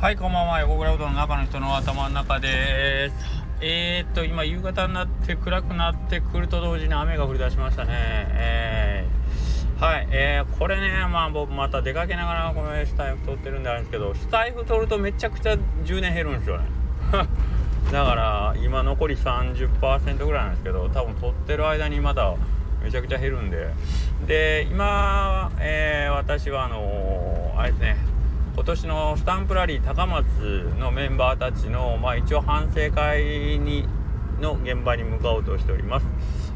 はい、こんばんは。横倉うどんの中の人の頭の中ですえー、っと、今、夕方になって暗くなってくると同時に雨が降り出しましたね。えー、はい、えー、これね、まあ僕また出かけながらこのスタイフ撮ってるんであるんですけど、スタイフ撮るとめちゃくちゃ充電減るんですよね。だから今残り30%ぐらいなんですけど多分撮ってる間にまだめちゃくちゃ減るんでで今、えー、私はあのー、あれですね今年のスタンプラリー高松のメンバーたちの、まあ、一応反省会にの現場に向かおうとしております。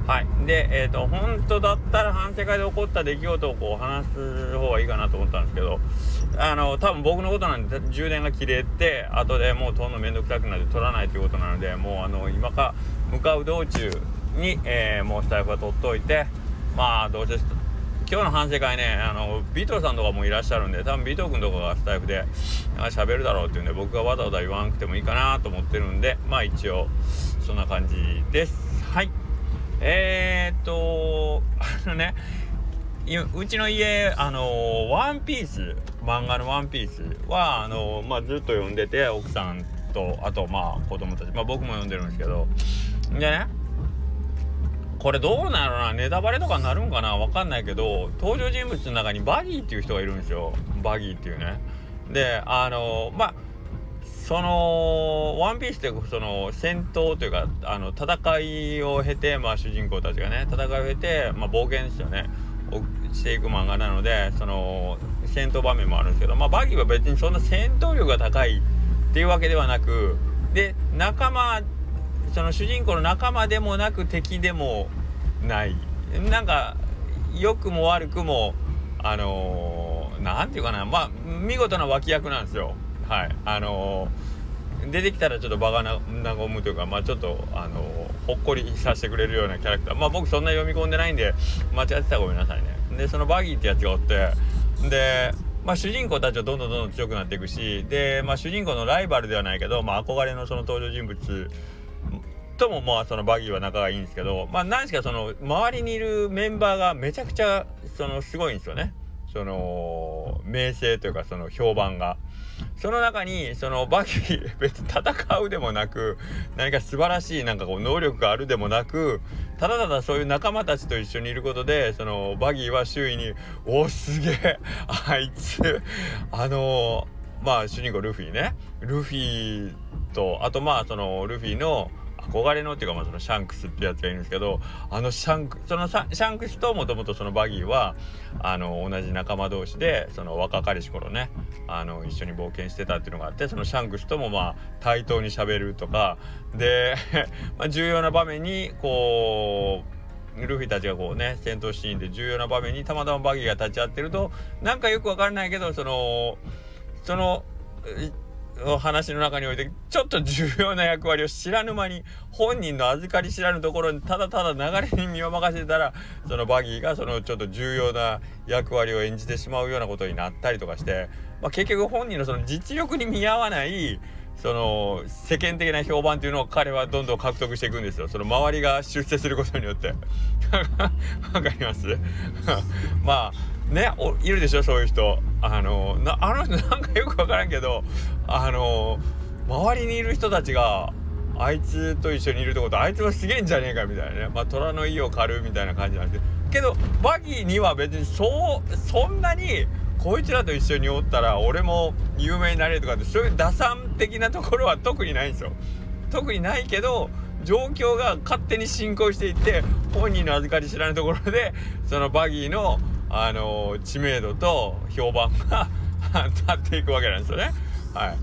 はい。で、え、ー、と、本当だったら反省会で起こった出来事をこう話す方がいいかなと思ったんですけど、あの、多分僕のことなんで充電が切れて、後でもう撮るのめんどくさくなって撮らないということなので、もうあの、今か向かう道中に、えー、もうスタイフは撮っといて、まあ、どうせ今日の反省会ねあのビートルさんとかもいらっしゃるんで多分ビートル君とかがスタイフで喋るだろうっていうんで僕がわざわざ言わなくてもいいかなと思ってるんでまあ一応そんな感じです。はい。えー、っとあのねうちの家あのワンピース漫画のワンピースはあの、まあ、ずっと読んでて奥さんとあとまあ子供たち、まあ、僕も読んでるんですけど。でねこれどうなのなネタバレとかになるんかなわかんないけど登場人物の中にバギーっていう人がいるんですよ。バギーっていうね。であのまあそのワンピースってその戦闘というかあの戦いを経て、まあ、主人公たちがね戦いを経て、まあ、冒険ですよね。していく漫画なのでその戦闘場面もあるんですけど、まあ、バギーは別にそんな戦闘力が高いっていうわけではなくで仲間その主人公の仲間でもなく敵でもない。なんか良くも悪くもあの何、ー、て言うかな。まあ見事な脇役なんですよ。はい。あのー、出てきたらちょっと場が和むというかまあちょっとあのー、ほっこりさせてくれるようなキャラクター。まあ僕そんな読み込んでないんで間違ってたらごめんなさいね。でそのバギーってやつがおってでまあ、主人公たちはどんどんどんどん強くなっていくしで、まあ、主人公のライバルではないけど、まあ、憧れのその登場人物ともまあそのバギーは仲がいいんですけどまあ何しかその周りにいるメンバーがめちゃくちゃそのすごいんですよねその名声というかその評判が。その中にそのバギー別に戦うでもなく何か素晴らしいなんかこう能力があるでもなくただただそういう仲間たちと一緒にいることでそのバギーは周囲に「おすげえあいつあのまあ主人公ルフィねルフィとあとまあそのルフィの憧れのっていうか、まあ、そのシャンクスってやつがいるんですけどあのシャンクそのシャンクスともともとそのバギーはあの同じ仲間同士でその若かりし頃ねあの一緒に冒険してたっていうのがあってそのシャンクスともまあ対等にしゃべるとかで まあ、重要な場面にこうルフィたちがこうね戦闘シーンで重要な場面にたまたまバギーが立ち会ってるとなんかよくわからないけどそのそのの話の中においてちょっと重要な役割を知らぬ間に本人の預かり知らぬところにただただ流れに身を任せたら そのバギーがそのちょっと重要な役割を演じてしまうようなことになったりとかして、まあ、結局本人のその実力に見合わないその世間的な評判っていうのを彼はどんどん獲得していくんですよ。その周りが出世することによって。わかります？まあねおいるでしょそういう人。あのなあの人 なんかよく分からんけどあの周りにいる人たちがあいつと一緒にいるってことあいつはすげえんじゃねえかみたいなね。まあ虎の意を狩るみたいな感じなんで。すけどバギーには別にそうそんなにこいつらと一緒におったら俺も有名になれるとかってそういう打算的なところは特にないんですよ。特にないけど状況が勝手に進行していって本人の預かり知らぬところでそのバギーのあの知名度と評判が 立っていくわけなんですよね。は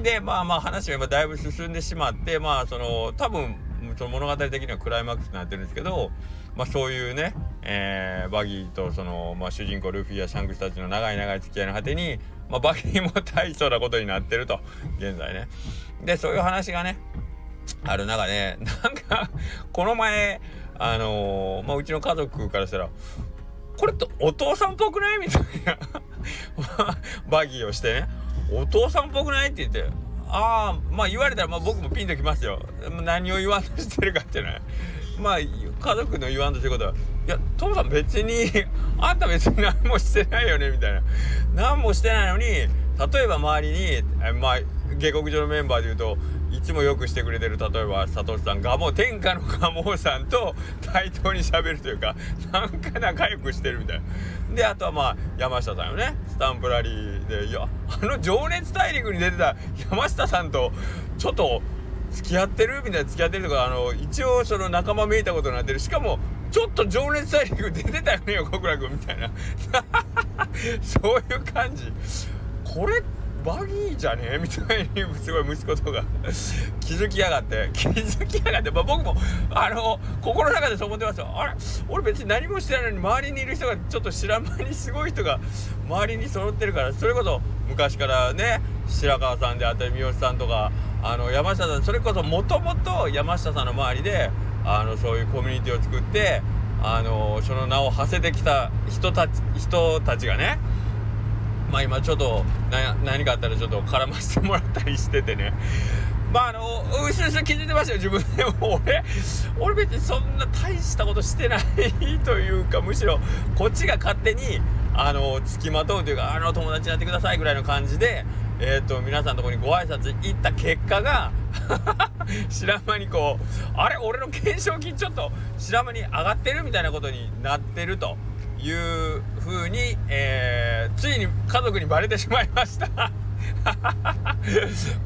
い、でまあまあ話が今だいぶ進んでしまってまあその多分その物語的にはクライマックスになってるんですけど、まあ、そういうね、えー、バギーとその、まあ、主人公ルフィやシャンクスたちの長い長い付き合いの果てに、まあ、バギーも大層なことになってると現在ね。でそういう話がねある中でなんかこの前あのー、まあ、うちの家族からしたらこれってお父さんっぽくない？みたいな。バギーをしてね。お父さんっぽくないって言って。ああまあ言われたらまあ僕もピンときますよ。何を言わんとしてるかっていうのは。まあ家族の言わんとしてることは。いや父さん別にあんた別に何もしてないよね。みたいな。何もしてないのに例えば周りにまあ下克上のメンバーでいうといつもよくしてくれてる例えばサトシさんがもう天下の蒲生さんと対等にしゃべるというかなんか仲良くしてるみたいな。であとはまあ山下さんよね。スタンプラリーでいやあの「情熱大陸」に出てた山下さんとちょっと付き合ってるみたいな付き合ってるとかあの一応その仲間めいたことになってる。しかもちょっと情熱大陸出てたよね横倉君みたいな。そういう感じ。これバギーじゃねえ？みたいにすごい息子とか。気づきやがって。気づきやがって、まあ、僕もあの心の中でそう思ってますよあれ？俺別に何もしてないのに周りにいる人がちょっと知らん間にすごい人が周りに揃ってるから。それこそ昔からね白川さんであったり三好さんとかあの山下さん。それこそもともと山下さんの周りであのそういうコミュニティを作ってあのその名を馳せてきた人たち人たちがねまあ今ちょっと何かあったらちょっと絡ませてもらったりしててね まああのうしうし気づいてましたよ自分でも俺俺別にそんな大したことしてないというかむしろこっちが勝手にあの付きまとうというかあの友達になってくださいぐらいの感じでえっ、ー、と皆さんのとこにご挨拶行った結果が知らん間にこうあれ俺の懸賞金ちょっと知らん間に上がってるみたいなことになってると。いう風に、えー、いに家族にバレてしまいました。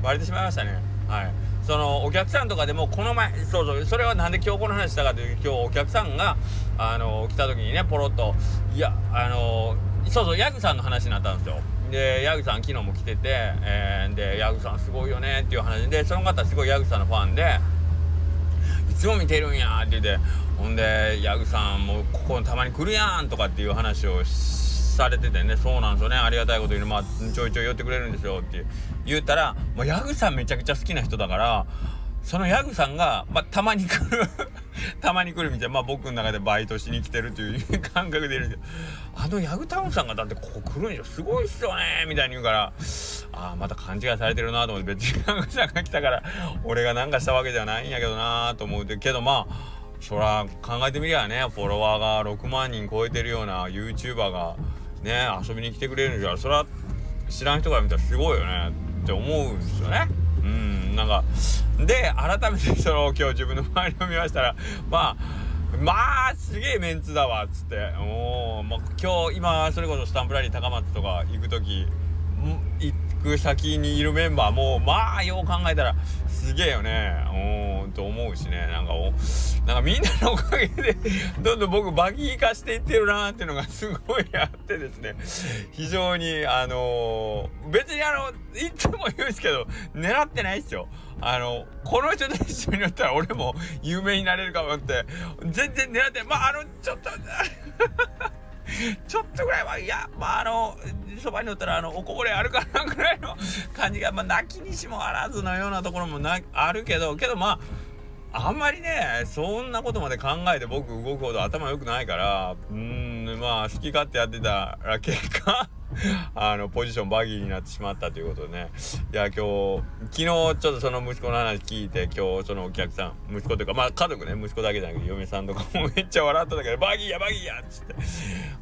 バレてしまいましたね。はい。そのお客さんとかでもこの前そうそうそれはなんで今日この話したかというと今日お客さんがあの来た時にねポロッといやあのそうそうヤグさんの話になったんですよ。でヤグさん昨日も来てて、えー、でヤグさんすごいよねっていう話でその方すごいヤグさんのファンでいつも見てるんやって言ってほんで「ヤグさんもうここたまに来るやん」とかっていう話をしてされててね「そうなんですよね。ありがたいこと言うまあちょいちょい寄ってくれるんですよ」って言ったらもうヤグさんめちゃくちゃ好きな人だからそのヤグさんが、まあ、たまに来る たまに来るみたいな、まあ、僕の中でバイトしに来てるという感覚でいるんであのヤグタウンさんがだってここ来るんでしょすごいっすよねみたいに言うからああまた勘違いされてるなと思って別にヤグさんが来たから俺が何かしたわけじゃないんやけどなと思うけどまあそら考えてみりゃねフォロワーが6万人超えてるような YouTuber がね遊びに来てくれるんじゃ。それは知らん人が見たらすごいよね。って思うんですよね。うんなんか。で改めてその今日自分の周りを見ましたらまあまあすげえメンツだわっつって。おまあ、今日今それこそスタンプラリー高松とか行く時行く先にいるメンバーもまあよう考えたらすげえよね。うんと思うしね。なんかおなんかみんなのおかげでどんどん僕バギー化していってるなーっていうのがすごいあってですね。非常にあのー、別にあのいつも言うんですけど狙ってないっすよあのこの人と一緒になったら俺も有名になれるかもって全然狙ってまああのちょっとちょっとぐらいはいやまああのそばにおったらあのおこぼれあるかなぐらいの感じがまあ泣きにしもあらずのようなところもなあるけどけどまああんまりねそんなことまで考えて僕動くほど頭良くないからうんまあ好き勝手やってたら結果 あのポジションバギーになってしまったということでね。いや今日昨日ちょっとその息子の話聞いて今日そのお客さん息子というかまあ家族ね息子だけじゃなくて嫁さんとかもめっちゃ笑ってたけどバギーやバギーやっつって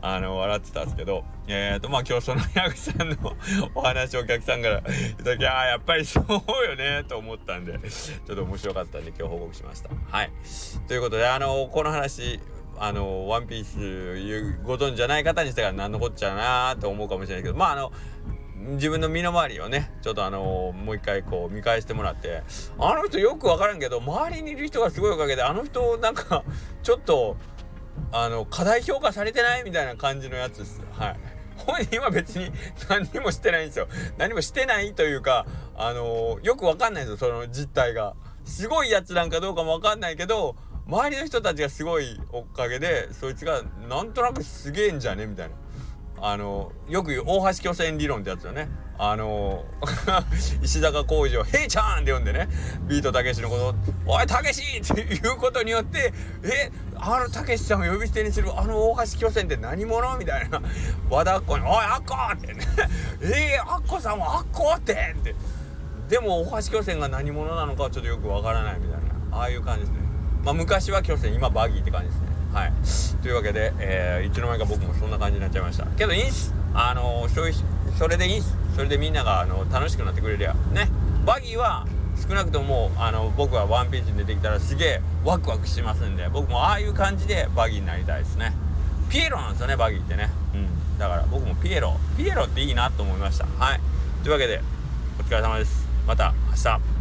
あの笑ってたんですけどえっ、ー、とまあ今日その矢口さんのお話をお客さんからいただきあやっぱりそうよねと思ったんでちょっと面白かったんで今日報告しました。はい。ということであのこの話あのワンピースご存知じゃない方にしたら何のこっちゃなと思うかもしれないけどまああの自分の身の回りをねちょっとあのもう一回こう見返してもらってあの人よく分からんけど周りにいる人がすごいおかげであの人なんかちょっとあの過大評価されてない？みたいな感じのやつです。はい。本人は別に何にもしてないんですよ。何もしてないというかあのよく分かんないんですよその実態が。すごいやつなんかどうかも分かんないけど周りの人たちがすごいおかげでそいつがなんとなくすげえんじゃね？みたいなあのよく言う大橋巨船理論ってやつよねあの 石坂浩二を「ヘイちゃん!」って呼んでねビートたけしのこと「おいたけし!」っていうことによって「えあのたけしさんを呼び捨てにするあの大橋巨船って何者?」みたいな和田アッコに「おいアッコ!」ってね「えー、アッコさんはアッコって!」ってでも大橋巨船が何者なのかちょっとよくわからないみたいなああいう感じですねまあ、昔は巨船今バギーって感じですね。はい。というわけで、えー、いつの間にか僕もそんな感じになっちゃいました。けどいいんすあのー、そういうそれでいいんすそれでみんながあの楽しくなってくれりゃね。バギーは少なくともあの僕はワンピーチに出てきたらすげえワクワクしますんで僕もああいう感じでバギーになりたいですね。ピエロなんですよねバギーってね。うん。だから僕もピエロ。ピエロっていいなと思いました。はい。というわけでお疲れ様です。また明日。